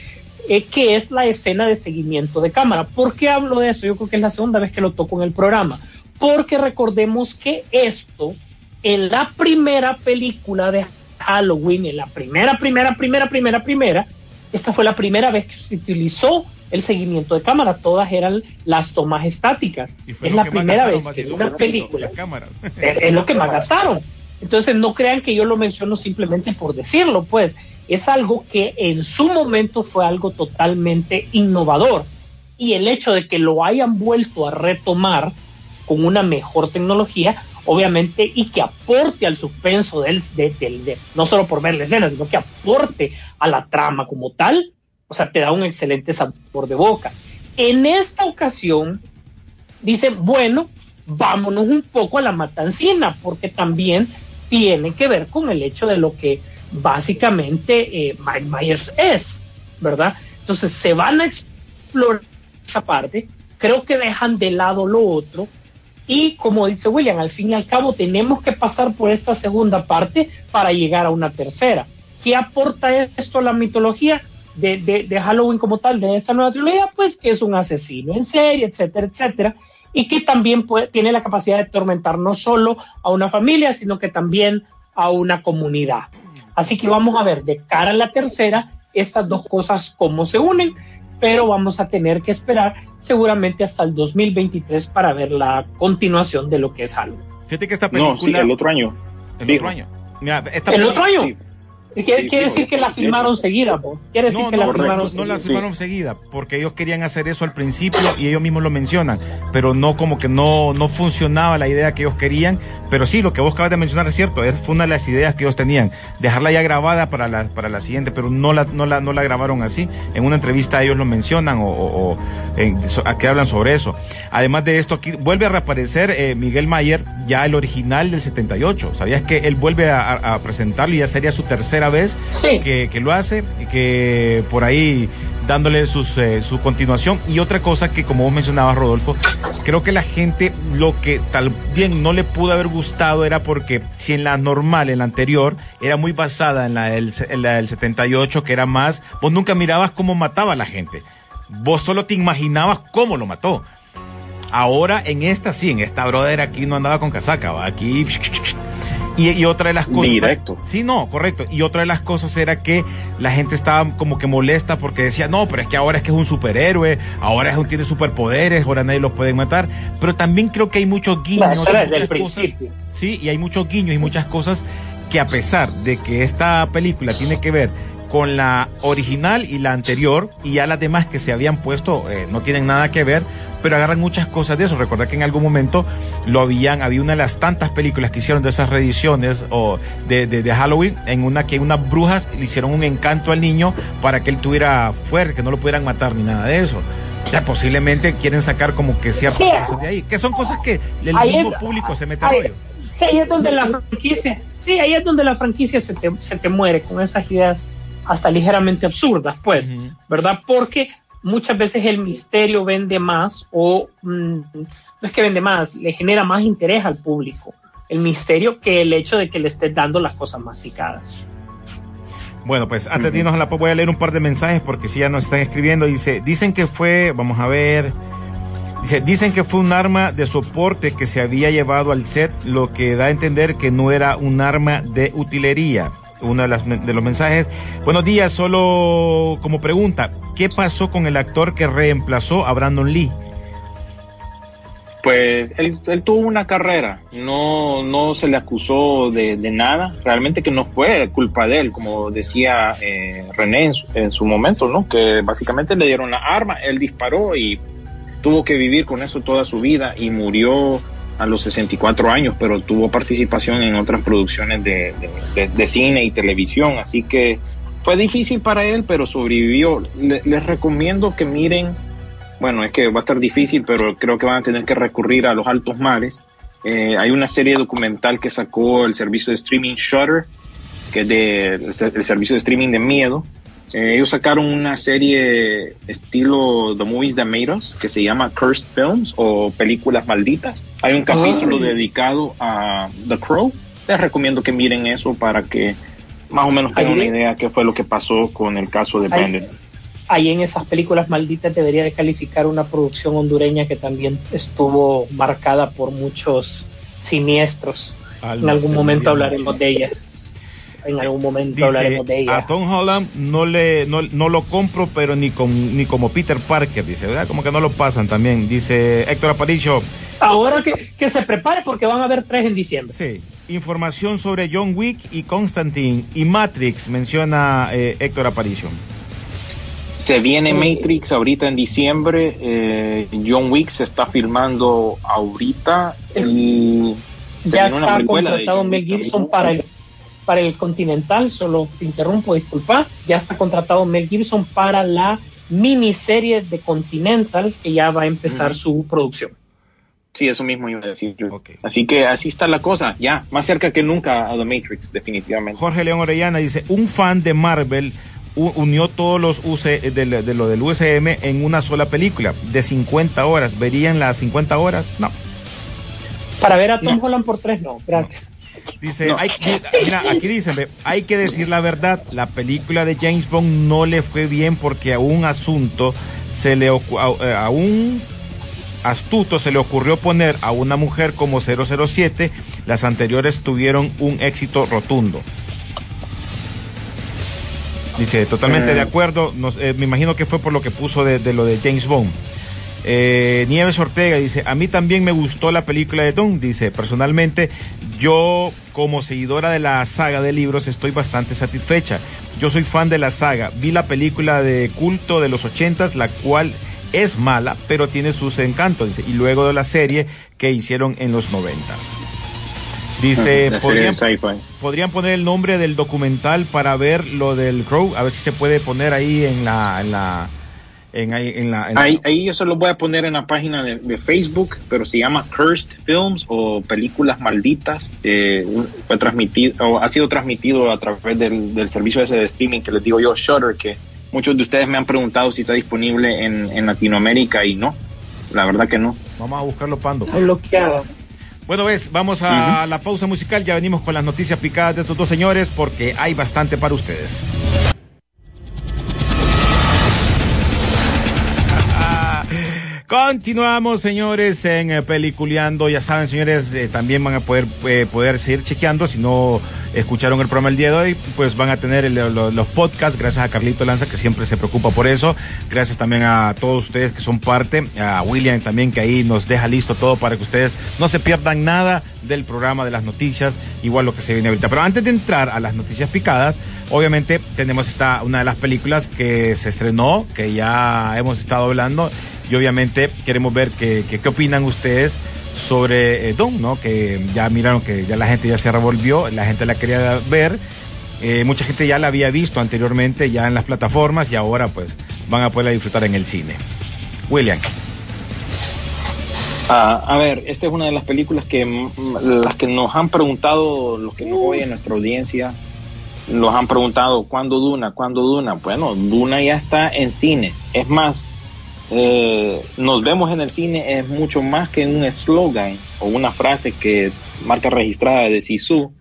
eh, que es la escena de seguimiento de cámara. ¿Por qué hablo de eso? Yo creo que es la segunda vez que lo toco en el programa. Porque recordemos que esto, en la primera película de Halloween, en la primera, primera, primera, primera, primera, esta fue la primera vez que se utilizó el seguimiento de cámara. Todas eran las tomas estáticas. Y Es la primera gastaron, vez que una película las cámaras. es, es lo que más gastaron. Entonces no crean que yo lo menciono simplemente por decirlo, pues es algo que en su momento fue algo totalmente innovador. Y el hecho de que lo hayan vuelto a retomar con una mejor tecnología, obviamente, y que aporte al suspenso del, de- del- de- no solo por ver la escena, sino que aporte a la trama como tal, o sea, te da un excelente sabor de boca. En esta ocasión, dicen, bueno, vámonos un poco a la matancina, porque también tiene que ver con el hecho de lo que básicamente eh, Mike Myers es, ¿verdad? Entonces se van a explorar esa parte, creo que dejan de lado lo otro, y como dice William, al fin y al cabo tenemos que pasar por esta segunda parte para llegar a una tercera. ¿Qué aporta esto a la mitología de, de, de Halloween como tal, de esta nueva trilogía? Pues que es un asesino en serie, etcétera, etcétera, y que también puede- tiene la capacidad de atormentar no solo a una familia, sino que también a una comunidad. Así que vamos a ver de cara a la tercera estas dos cosas cómo se unen, pero vamos a tener que esperar seguramente hasta el 2023 para ver la continuación de lo que es Halloween. Fíjate que esta No, sí, película. el otro año. el dijo. otro año. Mira, esta ¿El otro año? Sí. Quiere, Sí, quiere sí, decir que la sí, filmaron sí. seguida, po. Quiere decir No, que no, la correcto, filmaron no seguida. la filmaron seguida, porque ellos querían hacer eso al principio y ellos mismos lo mencionan, pero no como que no, no funcionaba la idea que ellos querían, pero sí, lo que vos acabas de mencionar es cierto, es, fue una de las ideas que ellos tenían, dejarla ya grabada para la, para la siguiente, pero no la, no, la, no la grabaron así, en una entrevista ellos lo mencionan o, o- o en- so- a que hablan sobre eso. Además de esto, aquí vuelve a reaparecer eh, Miguel Mayer, ya el original del 78, ¿sabías que él vuelve a, a- a presentarlo y ya sería su tercera vez? Sí. que, que lo hace y que por ahí dándole sus, eh, su continuación. Y otra cosa que, como vos mencionabas, Rodolfo, creo que la gente lo que tal bien no le pudo haber gustado era porque si en la normal, en la anterior, era muy basada en la del, en la del 78, que era más, vos nunca mirabas cómo mataba a la gente. Vos solo te imaginabas cómo lo mató. Ahora en esta sí, en esta brother aquí no andaba con casaca, va aquí y, y otra de las cosas. Directo. Sí, no, correcto. Y otra de las cosas era que la gente estaba como que molesta porque decía, no, pero es que ahora es que es un superhéroe, ahora es un, tiene superpoderes, ahora nadie los puede matar. Pero también creo que hay muchos guiños. eso cosas- principio. sí, y hay muchos guiños y muchas cosas que a pesar de que esta película tiene que ver con la original y la anterior, y ya las demás que se habían puesto eh, no tienen nada que ver, pero agarran muchas cosas de eso. Recuerda que en algún momento lo habían, había una de las tantas películas que hicieron de esas reediciones o de, de, de Halloween, en una que unas brujas le hicieron un encanto al niño para que él tuviera fuerte, que no lo pudieran matar ni nada de eso. Ya posiblemente quieren sacar como que ciertas Sí. cosas de ahí, que son cosas que el Ahí mismo es- público se mete a ahí- rollo. sí, ahí es donde la franquicia, sí, ahí es donde la franquicia se te, se te muere con esas ideas hasta ligeramente absurdas, pues. ¿verdad? Porque muchas veces el misterio vende más o mm, no es que vende más, le genera más interés al público el misterio que el hecho de que le estés dando las cosas masticadas. Bueno, pues antes de irnos a la pop voy a leer un par de mensajes porque si ya nos están escribiendo. Dice, dicen que fue, vamos a ver, dice, dicen que fue un arma de soporte que se había llevado al set, lo que da a entender que no era un arma de utilería. Uno de, de los mensajes. Buenos días, solo como pregunta, ¿qué pasó con el actor que reemplazó a Brandon Lee? Pues él, él tuvo una carrera, no, no se le acusó de, de nada, realmente que no fue culpa de él, como decía eh, René en su, en su momento, ¿no? Que básicamente le dieron la arma, él disparó y tuvo que vivir con eso toda su vida y murió a los 64 años, pero tuvo participación en otras producciones de, de- cine y televisión, así que fue difícil para él, pero sobrevivió. Le- les recomiendo que miren bueno, es que va a estar difícil, pero creo que van a tener que recurrir a los altos mares. Eh, hay una serie documental que sacó el servicio de streaming Shutter, que es de, el servicio de streaming de miedo. Eh, ellos sacaron una serie estilo The Movies That Made Us, que se llama Cursed Films o Películas Malditas. Hay un capítulo Ay. dedicado a The Crow. Les recomiendo que miren eso para que más o menos tengan una idea qué fue lo que pasó con el caso de Brandon. ahí en esas películas malditas debería de calificar una producción hondureña que también estuvo marcada por muchos siniestros. en algún momento hablaremos de ellas. En algún momento Dice, hablaremos de a ellas. Tom Holland no le no, no lo compro, pero ni con, ni como Peter Parker, dice, ¿verdad? Como que no lo pasan también. Dice Héctor Aparicio, Ahora que, que se prepare porque van a haber tres en diciembre. sí, información sobre John Wick y Constantine y Matrix, menciona eh, Héctor Aparicio. Se viene Matrix ahorita en diciembre. eh, John Wick se está filmando ahorita y ya está contratado Mel Gibson para el para el Continental, solo te interrumpo, disculpa, ya está contratado Mel Gibson para la miniserie de Continental que ya va a empezar su producción. Sí, eso mismo iba a decir yo. Así que así está la cosa, ya, más cerca que nunca a The Matrix, definitivamente. Jorge León Orellana dice, un fan de Marvel unió todos los UC de, de- de lo del USM en una sola película de 50 horas. ¿Verían las 50 horas? No. Para ver a Tom No. Holland por tres, no, gracias. Dice, No. hay, mira, aquí dicen, hay que decir la verdad, la película de James Bond no le fue bien porque a un asunto se le a, eh, a un astuto se le ocurrió poner a una mujer como 007, las anteriores tuvieron un éxito rotundo. Dice, totalmente Eh. de acuerdo, nos- eh, me imagino que fue por lo que puso de, de lo de James Bond. Eh, Nieves Ortega dice, a mí también me gustó la película de Tom, dice, personalmente yo como seguidora de la saga de libros estoy bastante satisfecha. Yo soy fan de la saga, vi la película de culto de los ochentas, la cual es mala, pero tiene sus encantos, dice, y luego de la serie que hicieron en los noventas. Dice, podrían, poner el nombre del documental para ver lo del Crow, a ver si se puede poner ahí en la, en la, en, ahí- en la, en la- Ahí, ahí yo se lo voy a poner en la página de, de Facebook, pero se llama Cursed Films o Películas Malditas. Eh, fue transmitido, o ha sido transmitido a través del, del servicio ese de streaming que les digo yo, Shutter, que muchos de ustedes me han preguntado si está disponible en, en Latinoamérica y no, la verdad que no. Vamos a buscarlo, Pando. bloqueado. Bueno, ves, vamos a la pausa musical. Ya venimos con las noticias picadas de estos dos señores porque hay bastante para ustedes. Continuamos, señores, en eh, Peliculeando. Ya saben, señores, eh, también van a poder, eh, poder seguir chequeando. Si no escucharon el programa el día de hoy, pues van a tener el- lo- los podcasts. Gracias a Carlito Lanza, que siempre se preocupa por eso. Gracias también a todos ustedes que son parte. A William también, que ahí nos deja listo todo para que ustedes no se pierdan nada del programa, de las noticias, igual lo que se viene ahorita. Pero antes de entrar a las noticias picadas, obviamente tenemos esta, una de las películas que se estrenó, que ya hemos estado hablando y obviamente queremos ver qué, opinan ustedes sobre eh, ¿no? Que ya miraron que ya la gente ya se revolvió, la gente la quería ver, eh, mucha gente ya la había visto anteriormente ya en las plataformas y ahora pues van a poderla disfrutar en el cine. William. Ah, a ver, esta es una de las películas que mm, las que nos han preguntado los que nos oyen, nuestra audiencia, nos han preguntado ¿cuándo Duna? ¿cuándo Duna? Bueno, Duna ya está en cines. Es más, eh, nos vemos en el cine es mucho más que un eslogan o una frase que marca registrada de Sisu,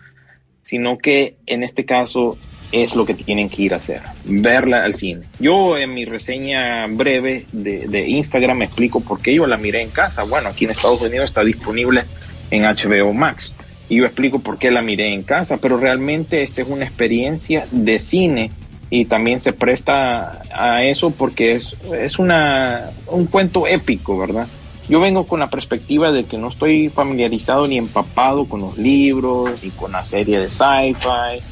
sino que en este caso es lo que tienen que ir a hacer, verla al cine. Yo en mi reseña breve de, de Instagram me explico por qué yo la miré en casa. Bueno, aquí en Estados Unidos está disponible en HBO Max. Y yo explico por qué la miré en casa, pero realmente esta es una experiencia de cine y también se presta a eso porque es, es una, un cuento épico, ¿verdad? Yo vengo con la perspectiva de que no estoy familiarizado ni empapado con los libros, ni con la serie de sci-fi,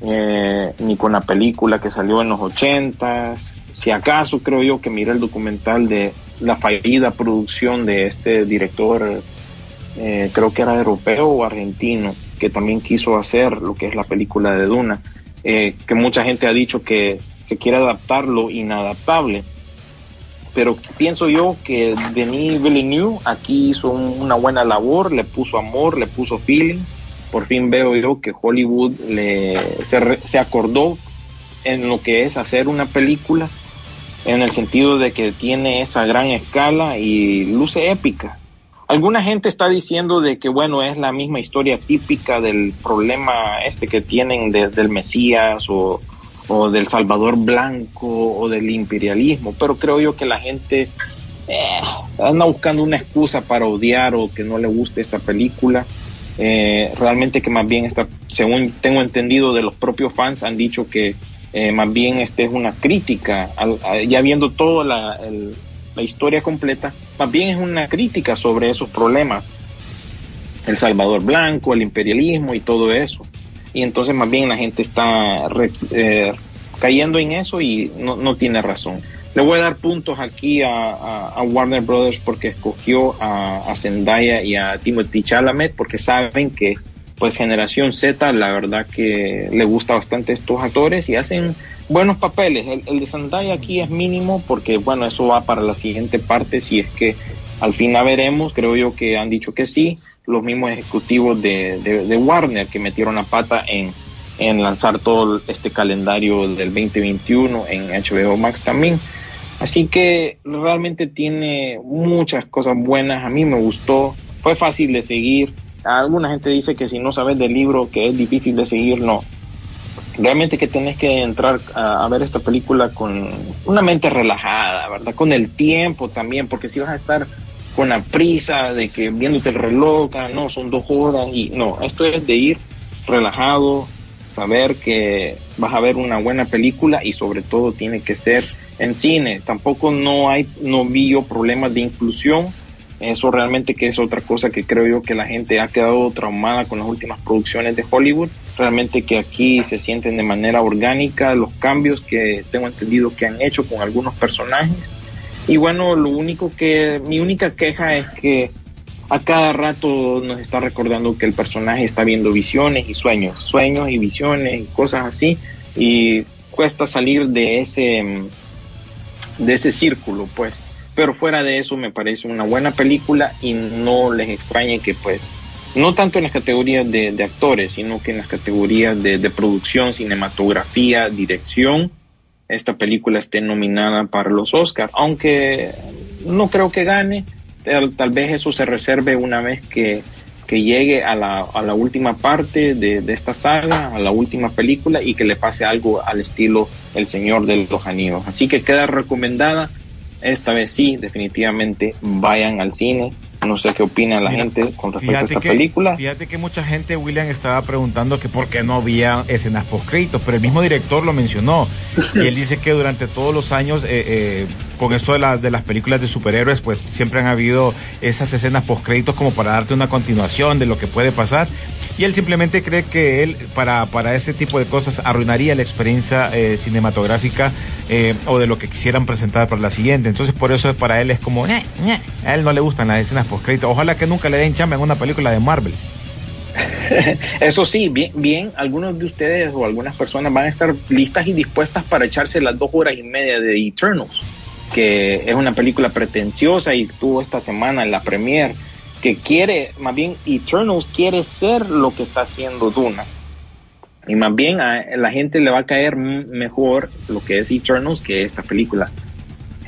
eh, ni con la película que salió en los ochentas. Si acaso creo yo que miré el documental de la fallida producción de este director, eh, creo que era europeo o argentino, que también quiso hacer lo que es la película de Duna, eh, que mucha gente ha dicho que se quiere adaptar lo inadaptable. Pero pienso yo que Denis Villeneuve aquí hizo un- una buena labor, le puso amor, le puso feeling. Por fin veo yo que Hollywood le, se, se acordó en lo que es hacer una película, en el sentido de que tiene esa gran escala y luce épica. Alguna gente está diciendo de que bueno es la misma historia típica del problema este que tienen de- del Mesías o, o del Salvador blanco o del imperialismo, pero creo yo que la gente eh, anda buscando una excusa para odiar o que no le guste esta película. Eh, realmente que más bien está, según tengo entendido de los propios fans, han dicho que eh, más bien este es una crítica, al- ya viendo toda la, el- la historia completa, más bien es una crítica sobre esos problemas, el Salvador Blanco, el imperialismo y todo eso. Y entonces más bien la gente está re- eh, cayendo en eso y no, no tiene razón. Le voy a dar puntos aquí a, a- a Warner Brothers porque escogió a, a Zendaya y a Timothy Chalamet porque saben que pues generación Z la verdad que le gusta bastante estos actores y hacen buenos papeles. El, el de Zendaya aquí es mínimo porque bueno eso va para la siguiente parte si es que al fin la veremos. Creo yo que han dicho que sí. Los mismos ejecutivos de, de- de Warner que metieron la pata en, en lanzar todo este calendario del 2021 en HBO Max también. Así que realmente tiene muchas cosas buenas. A mí me gustó. Fue fácil de seguir. Alguna gente dice que si no sabes del libro que es difícil de seguir. No. Realmente que tenés que entrar a, ver esta película con una mente relajada, ¿verdad? Con el tiempo también, porque si vas a estar con la prisa de que viéndote el reloj, ah, no, son dos horas y no, esto es de ir relajado, saber que vas a ver una buena película y sobre todo tiene que ser en cine. Tampoco no hay, no vi yo problemas de inclusión. Eso realmente que es otra cosa que creo yo que la gente ha quedado traumada con las últimas producciones de Hollywood. Realmente que aquí se sienten de manera orgánica los cambios que tengo entendido que han hecho con algunos personajes. Y bueno, lo único que, mi única queja es que a cada rato nos está recordando que el personaje está viendo visiones y sueños, sueños y visiones y cosas así, y cuesta salir de ese, de ese círculo, pues. Pero fuera de eso me parece una buena película y no les extrañe que pues, no tanto en las categorías de, actores, sino que en las categorías de, producción, cinematografía, dirección, esta película esté nominada para los Oscars, aunque no creo que gane, tal, tal vez eso se reserve una vez que, que llegue a la, a la última parte de, de, esta saga, a la última película y que le pase algo al estilo El Señor de los Anillos. Así que queda recomendada, esta vez sí, definitivamente vayan al cine. No sé qué opina la Mira, gente con respecto a esta que, película. Fíjate que mucha gente, William, estaba preguntando que por qué no había escenas post-créditos, pero el mismo director lo mencionó. y él dice que durante todos los años, eh, eh, con esto de, la, de las películas de superhéroes, pues siempre han habido esas escenas post-créditos como para darte una continuación de lo que puede pasar. Y él simplemente cree que él, para, para ese tipo de cosas, arruinaría la experiencia eh, cinematográfica eh, o de lo que quisieran presentar para la siguiente. Entonces, por eso para él es como, a él no le gustan las escenas post-créditos. Ojalá que nunca le den chamba en una película de Marvel. Eso sí, bien, bien, algunos de ustedes o algunas personas van a estar listas y dispuestas para echarse las dos horas y media de Eternals, que es una película pretenciosa y tuvo esta semana en la premiere que quiere, más bien Eternals quiere ser lo que está haciendo Duna. Y más bien a la gente le va a caer mejor lo que es Eternals que esta película.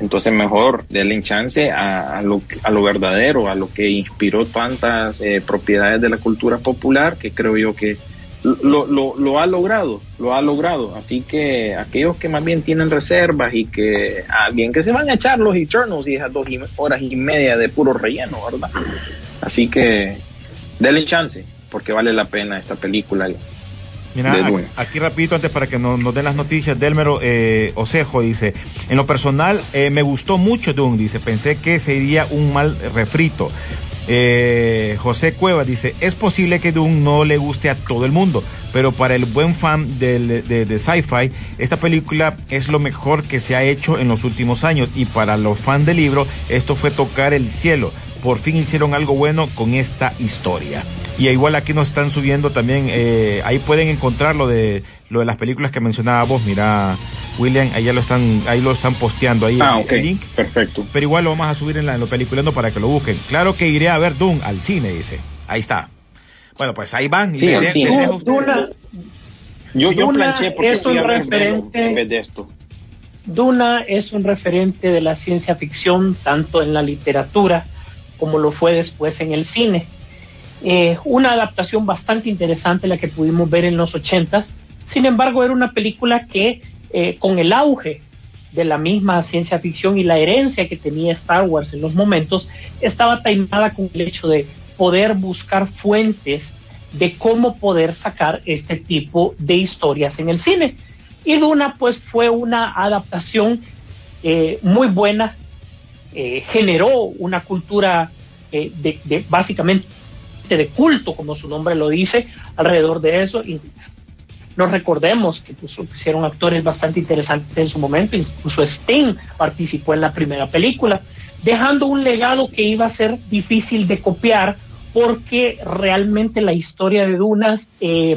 Entonces mejor denle chance a, lo, a lo verdadero, a lo que inspiró tantas eh, propiedades de la cultura popular, que creo yo que lo, ha logrado, lo ha logrado. Así que aquellos que más bien tienen reservas y que alguien que se van a echar los Eternals y esas dos horas y media de puro relleno, ¿verdad? Así que denle chance, porque vale la pena esta película. Mira, aquí, rapidito antes para que nos, nos den las noticias, Delmero eh, Osejo dice, en lo personal eh, me gustó mucho Dune, dice, pensé que sería un mal refrito. Eh, José Cueva dice, es posible que Dune no le guste a todo el mundo, pero para el buen fan del, de, de sci-fi, esta película es lo mejor que se ha hecho en los últimos años y para los fans del libro, esto fue tocar el cielo. Por fin hicieron algo bueno con esta historia. Y igual aquí nos están subiendo también, eh, ahí pueden encontrar lo de, lo de las películas que mencionaba vos, mira, William, ahí lo están, ahí lo están posteando ahí ah, el, okay. el, link. Perfecto. Pero igual lo vamos a subir en, la, en lo peliculando para que lo busquen. Claro que iré a ver Doom al cine, dice. Ahí está. Bueno, pues ahí van. Sí, le, sí. le dejo Duna, yo, yo Duna planché porque es un referente en vez de esto. Duna es un referente de la ciencia ficción, tanto en la literatura como lo fue después en el cine. Eh, una adaptación bastante interesante la que pudimos ver en los ochentas. Sin embargo, era una película que eh, con el auge de la misma ciencia ficción y la herencia que tenía Star Wars en los momentos, estaba taimada con el hecho de poder buscar fuentes de cómo poder sacar este tipo de historias en el cine. Y Duna pues fue una adaptación eh, muy buena, generó una cultura de, básicamente de culto, como su nombre lo dice, alrededor de eso. Y nos recordemos que pues, hicieron actores bastante interesantes en su momento, incluso Sting participó en la primera película, dejando un legado que iba a ser difícil de copiar porque realmente la historia de Dunas eh,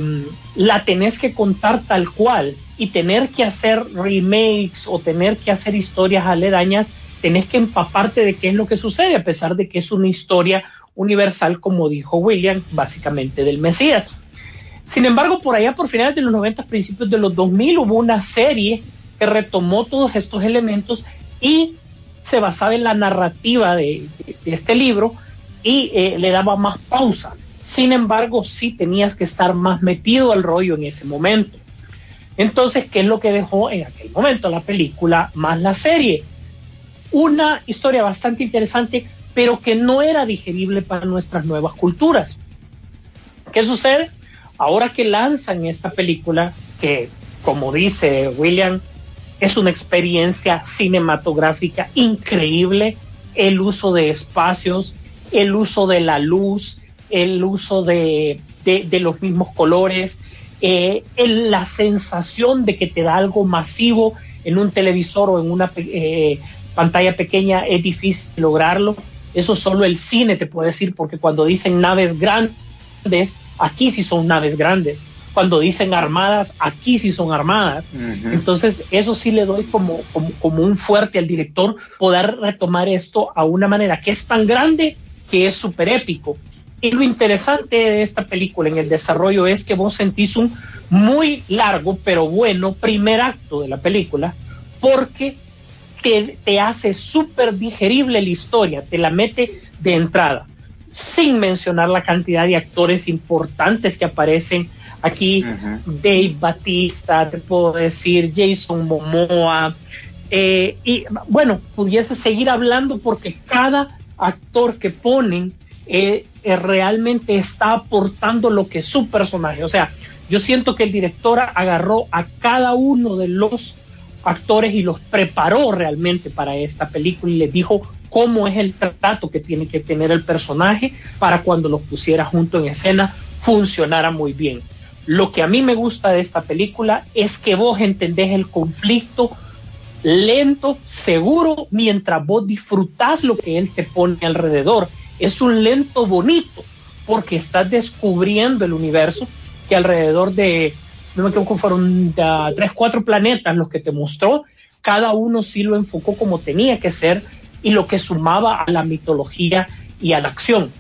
la tenés que contar tal cual y tener que hacer remakes o tener que hacer historias aledañas, tenés que empaparte de qué es lo que sucede, a pesar de que es una historia universal, como dijo William, básicamente del Mesías. Sin embargo, por allá, por finales de los 90, principios de los 2000, hubo una serie que retomó todos estos elementos y se basaba en la narrativa de, este libro y eh, le daba más pausa. Sin embargo, sí tenías que estar más metido al rollo en ese momento. Entonces, ¿qué es lo que dejó en aquel momento la película más la serie? Una historia bastante interesante, pero que no era digerible para nuestras nuevas culturas. ¿Qué sucede? Ahora que lanzan esta película, que como dice William, es una experiencia cinematográfica increíble, el uso de espacios, el uso de la luz, el uso de, los mismos colores, eh, la sensación de que te da algo masivo en un televisor o en una eh, pantalla pequeña es difícil lograrlo. Eso solo el cine te puede decir, porque cuando dicen naves grandes, aquí sí son naves grandes. Cuando dicen armadas, aquí sí son armadas. Uh -huh. Entonces, eso sí le doy como, como, como un fuerte al director poder retomar esto a una manera que es tan grande que es súper épico. Y lo interesante de esta película en el desarrollo es que vos sentís un muy largo, pero bueno, primer acto de la película, porque te, te hace súper digerible la historia, te la mete de entrada, sin mencionar la cantidad de actores importantes que aparecen aquí, Dave Batista, te puedo decir, Jason Momoa, eh, y bueno, pudiese seguir hablando porque cada actor que ponen eh, eh, realmente está aportando lo que es su personaje. O sea, yo siento que el director agarró a cada uno de los actores y los preparó realmente para esta película y les dijo cómo es el trato que tiene que tener el personaje para cuando los pusiera junto en escena funcionara muy bien. Lo que a mí me gusta de esta película es que vos entendés el conflicto lento, seguro, mientras vos disfrutás lo que él te pone alrededor. Es un lento bonito, porque estás descubriendo el universo que alrededor de, si no me equivoco, fueron tres, cuatro planetas los que te mostró. Cada uno sí lo enfocó como tenía que ser y lo que sumaba a la mitología y a la acción.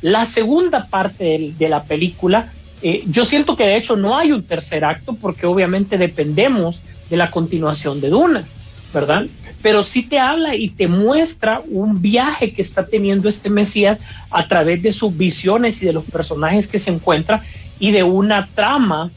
La segunda parte de, la película, eh, yo siento que de hecho no hay un tercer acto porque obviamente dependemos de la continuación de Dunas. ¿verdad? Pero sí te habla y te muestra un viaje que está teniendo este Mesías a través de sus visiones y de los personajes que se encuentra y de una trama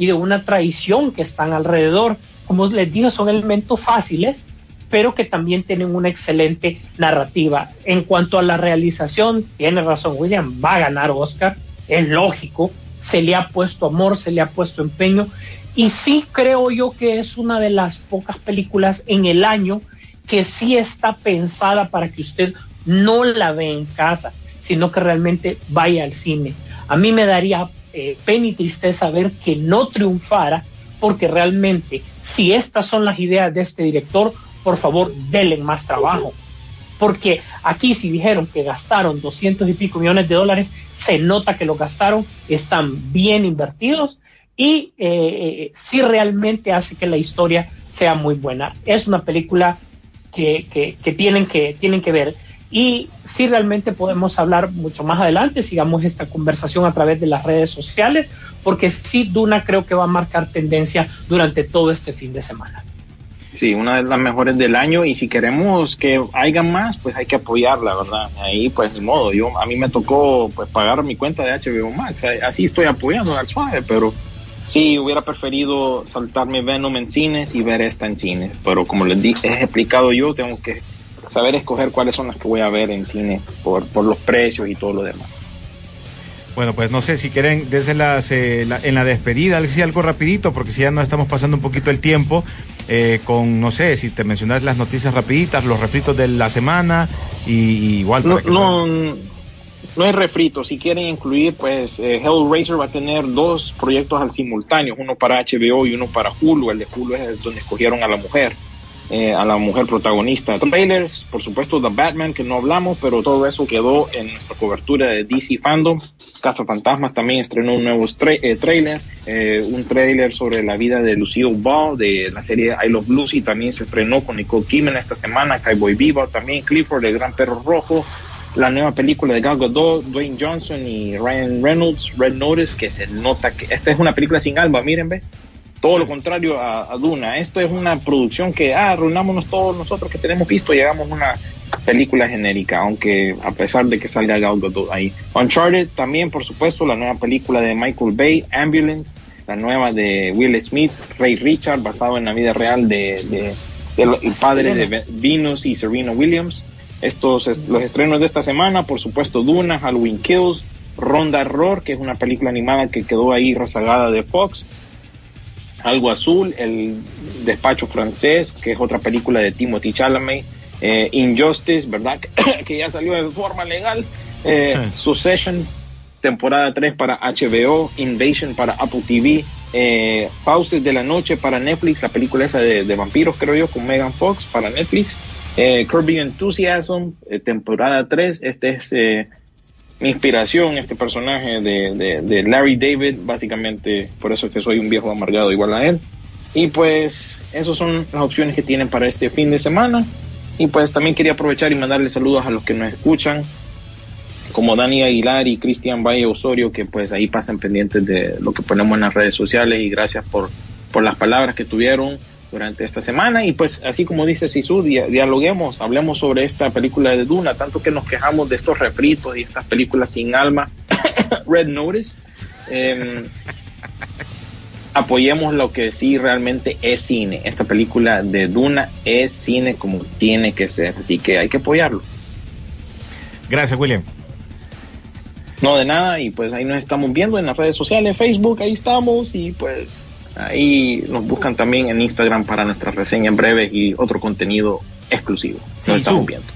y de una traición que están alrededor. Como les dije, son elementos fáciles, pero que también tienen una excelente narrativa. En cuanto a la realización, tiene razón William, va a ganar Oscar, es lógico, se le ha puesto amor, se le ha puesto empeño y sí creo yo que es una de las pocas películas en el año que sí está pensada para que usted no la ve en casa, sino que realmente vaya al cine. A mí me daría eh, y tristeza ver que no triunfara, porque realmente si estas son las ideas de este director, por favor, denle más trabajo. Porque aquí si dijeron que gastaron 200 y pico millones de dólares, se nota que lo gastaron, están bien invertidos y eh, eh, sí realmente hace que la historia sea muy buena. Es una película que, tienen, que tienen que ver y sí realmente podemos hablar mucho más adelante, sigamos esta conversación a través de las redes sociales, porque sí Duna creo que va a marcar tendencia durante todo este fin de semana. Sí, una de las mejores del año y si queremos que haya más, pues hay que apoyarla, ¿verdad? Ahí pues ni modo, yo a mí me tocó pues pagar mi cuenta de HBO Max, así estoy apoyando al suave, pero Sí, hubiera preferido saltarme Venom en cines y ver esta en cines, pero como les dije, he explicado yo, tengo que saber escoger cuáles son las que voy a ver en cine por, por los precios y todo lo demás. Bueno, pues no sé si quieren, desde las, eh, en la despedida, decir algo rapidito, porque si ya no estamos pasando un poquito el tiempo, eh, con, no sé, si te mencionas las noticias rapiditas, los refritos de la semana, y, igual... no, no, no es refrito. Si quieren incluir, pues eh, Hellraiser va a tener dos proyectos al simultáneo, uno para HBO y uno para Hulu. El de Hulu es donde escogieron a la mujer, eh, a la mujer protagonista. Trailers, por supuesto, The Batman, que no hablamos, pero todo eso quedó en nuestra cobertura de DC Fandom. Casa Fantasmas también estrenó un nuevo eh, trailer, un trailer sobre la vida de Lucille Ball de la serie I Love Lucy. También se estrenó con Nicole Kidman esta semana, Cowboy Viva, también Clifford, el gran perro rojo la nueva película de Gal Gadot, Dwayne Johnson y Ryan Reynolds, Red Notice, que se nota que esta es una película sin alma, miren, ve. Todo lo contrario a, Duna. Esto es una producción que, ah, reunámonos todos nosotros que tenemos visto y hagamos una película genérica, aunque a pesar de que salga Gal Gadot ahí. Uncharted también, por supuesto, la nueva película de Michael Bay, Ambulance, la nueva de Will Smith, Ray Richard, basado en la vida real de, el padre de Venus y Serena Williams. Estos, los estrenos de esta semana, por supuesto, Duna, Halloween Kills, Ronda Error, que es una película animada que quedó ahí rezagada de Fox, Algo Azul, El Despacho Francés, que es otra película de Timothy Chalamet, eh, Injustice, ¿verdad? que ya salió de forma legal, eh, Succession, temporada 3 para HBO, Invasion para Apple TV, eh, Pauses de la Noche para Netflix, la película esa de, de vampiros, creo yo, con Megan Fox para Netflix. Eh, Kirby Enthusiasm, eh, temporada 3. Este es inspiración, este personaje de, Larry David, básicamente por eso es que soy un viejo amargado igual a él. Y pues esas son las opciones que tienen para este fin de semana. Y pues también quería aprovechar y mandarle saludos a los que nos escuchan, como Dani Aguilar y Cristian Valle Osorio, que pues ahí pasan pendientes de lo que ponemos en las redes sociales y gracias por, por las palabras que tuvieron durante esta semana y pues así como dice Sisu, dia- dialoguemos, hablemos sobre esta película de Duna, tanto que nos quejamos de estos refritos y estas películas sin alma, Red Notice, em, apoyemos lo que sí realmente es cine, esta película de Duna es cine como tiene que ser, así que hay que apoyarlo. Gracias, William. No de nada y pues ahí nos estamos viendo en las redes sociales, Facebook, ahí estamos y pues ahí nos buscan también en Instagram para nuestras reseñas breves y otro contenido exclusivo. Nos Sí, estamos Su. viendo.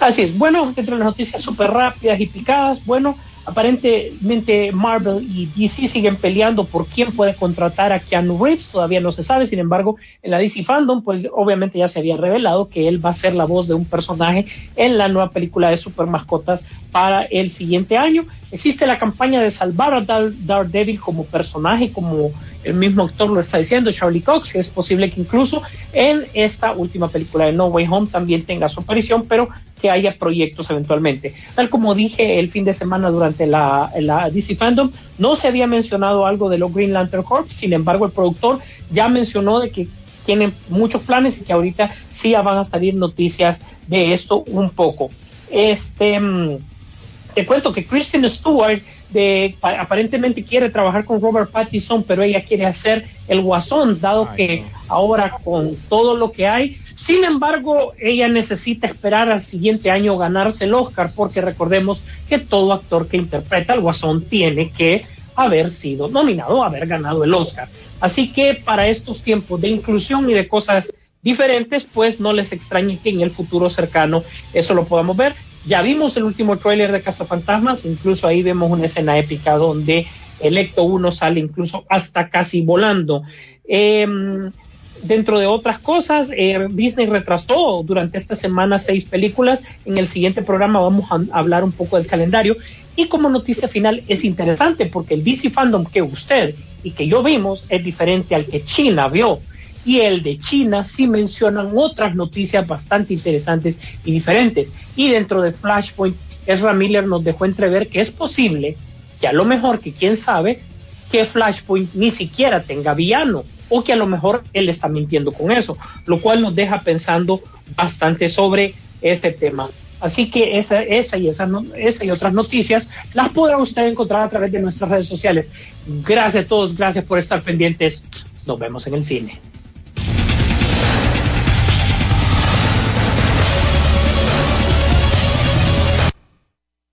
Así es. Bueno, entre las noticias súper rápidas y picadas, bueno, aparentemente Marvel y DC siguen peleando por quién puede contratar a Keanu Reeves, todavía no se sabe, sin embargo, en la DC Fandom, pues obviamente ya se había revelado que él va a ser la voz de un personaje en la nueva película de Super Mascotas para el siguiente año. Existe la campaña de salvar a Dar- Daredevil como personaje, como el mismo actor lo está diciendo, Charlie Cox, es posible que incluso en esta última película de No Way Home también tenga su aparición, pero que haya proyectos eventualmente. Tal como dije el fin de semana durante la, la DC Fandom, no se había mencionado algo de los Green Lantern Corps, sin embargo el productor ya mencionó de que tienen muchos planes y que ahorita sí van a salir noticias de esto un poco. Este, mm, te cuento que Kristen Stewart de, pa- aparentemente quiere trabajar con Robert Pattinson, pero ella quiere hacer el guasón, dado Ay, que no. ahora con todo lo que hay, sin embargo, ella necesita esperar al siguiente año ganarse el Oscar, porque recordemos que todo actor que interpreta al guasón tiene que haber sido nominado, haber ganado el Oscar. Así que para estos tiempos de inclusión y de cosas diferentes, pues no les extrañe que en el futuro cercano eso lo podamos ver. Ya vimos el último tráiler de Cazafantasmas, incluso ahí vemos una escena épica donde el Ecto 1 sale incluso hasta casi volando. Em, dentro de otras cosas, eh, Disney retrasó durante esta semana seis películas. En el siguiente programa vamos a hablar un poco del calendario. Y como noticia final es interesante porque el DC Fandom que usted y que yo vimos es diferente al que China vio. Y el de China sí mencionan otras noticias bastante interesantes y diferentes. Y dentro de Flashpoint, Ezra Miller nos dejó entrever que es posible, que a lo mejor, que quién sabe, que Flashpoint ni siquiera tenga villano o que a lo mejor él está mintiendo con eso, lo cual nos deja pensando bastante sobre este tema. Así que esa, esa, y esa, esa y otras noticias las podrá usted encontrar a través de nuestras redes sociales. Gracias a todos, gracias por estar pendientes. Nos vemos en el cine.